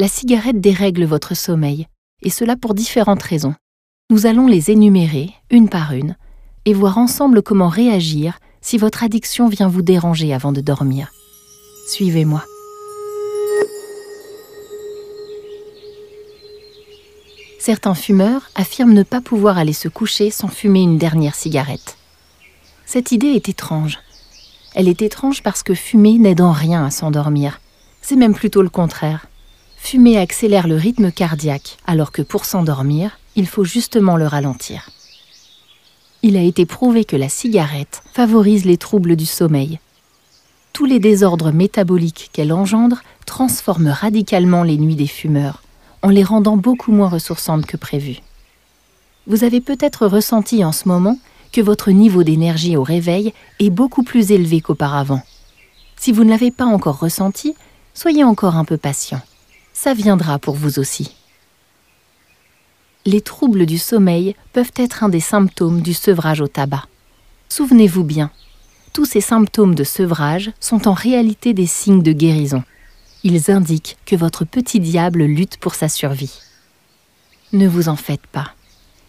La cigarette dérègle votre sommeil, et cela pour différentes raisons. Nous allons les énumérer une par une et voir ensemble comment réagir si votre addiction vient vous déranger avant de dormir. Suivez-moi. Certains fumeurs affirment ne pas pouvoir aller se coucher sans fumer une dernière cigarette. Cette idée est étrange. Elle est étrange parce que fumer n'aide en rien à s'endormir. C'est même plutôt le contraire. Fumer accélère le rythme cardiaque, alors que pour s'endormir, il faut justement le ralentir. Il a été prouvé que la cigarette favorise les troubles du sommeil. Tous les désordres métaboliques qu'elle engendre transforment radicalement les nuits des fumeurs, en les rendant beaucoup moins ressourçantes que prévu. Vous avez peut-être ressenti en ce moment que votre niveau d'énergie au réveil est beaucoup plus élevé qu'auparavant. Si vous ne l'avez pas encore ressenti, soyez encore un peu patient. Ça viendra pour vous aussi. Les troubles du sommeil peuvent être un des symptômes du sevrage au tabac. Souvenez-vous bien, tous ces symptômes de sevrage sont en réalité des signes de guérison ils indiquent que votre petit diable lutte pour sa survie. Ne vous en faites pas.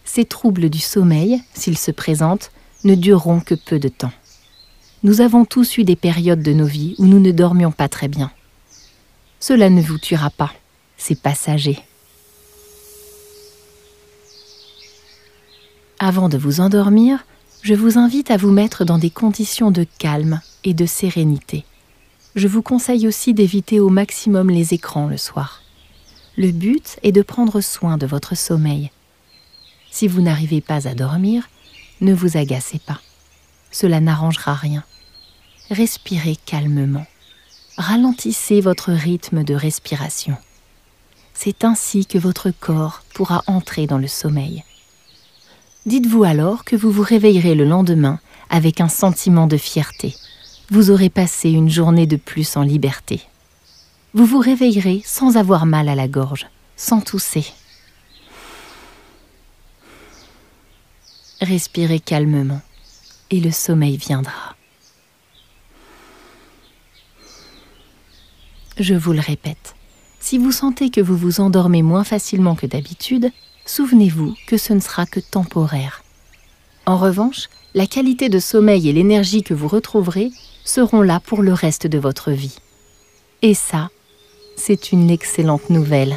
Ces troubles du sommeil, s'ils se présentent, ne dureront que peu de temps. Nous avons tous eu des périodes de nos vies où nous ne dormions pas très bien. Cela ne vous tuera pas, c'est passager. Avant de vous endormir, je vous invite à vous mettre dans des conditions de calme et de sérénité je vous conseille aussi d'éviter au maximum les écrans le soir. Le but est de prendre soin de votre sommeil. Si vous n'arrivez pas à dormir, ne vous agacez pas. Cela n'arrangera rien. Respirez calmement. Ralentissez votre rythme de respiration. C'est ainsi que votre corps pourra entrer dans le sommeil. Dites-vous alors que vous vous réveillerez le lendemain avec un sentiment de fierté vous aurez passé une journée de plus en liberté. Vous vous réveillerez sans avoir mal à la gorge, sans tousser. Respirez calmement et le sommeil viendra. Je vous le répète, si vous sentez que vous vous endormez moins facilement que d'habitude, souvenez-vous que ce ne sera que temporaire. En revanche, la qualité de sommeil et l'énergie que vous retrouverez seront là pour le reste de votre vie. Et ça, c'est une excellente nouvelle.